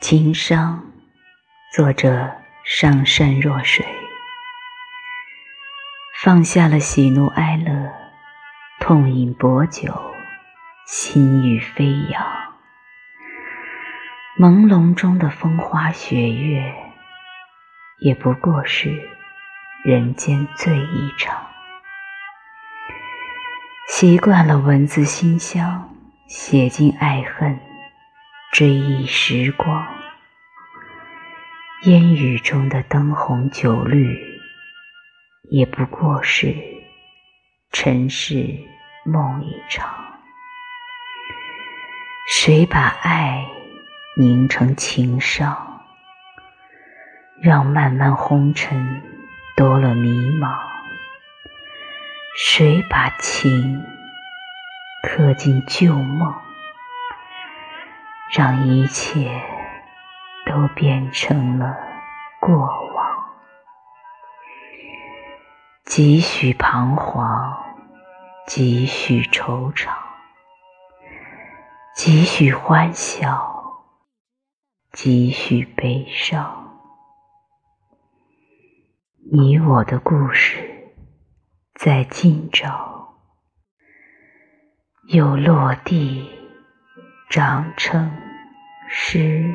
情伤，作者上善若水。放下了喜怒哀乐，痛饮薄酒，心欲飞扬。朦胧中的风花雪月，也不过是人间醉一场。习惯了文字馨香，写尽爱恨。追忆时光，烟雨中的灯红酒绿，也不过是尘世梦一场。谁把爱凝成情伤，让漫漫红尘多了迷茫？谁把情刻进旧梦？让一切都变成了过往，几许彷徨，几许惆怅，几许欢笑，几许悲伤。你我的故事，在今朝又落地。长成诗。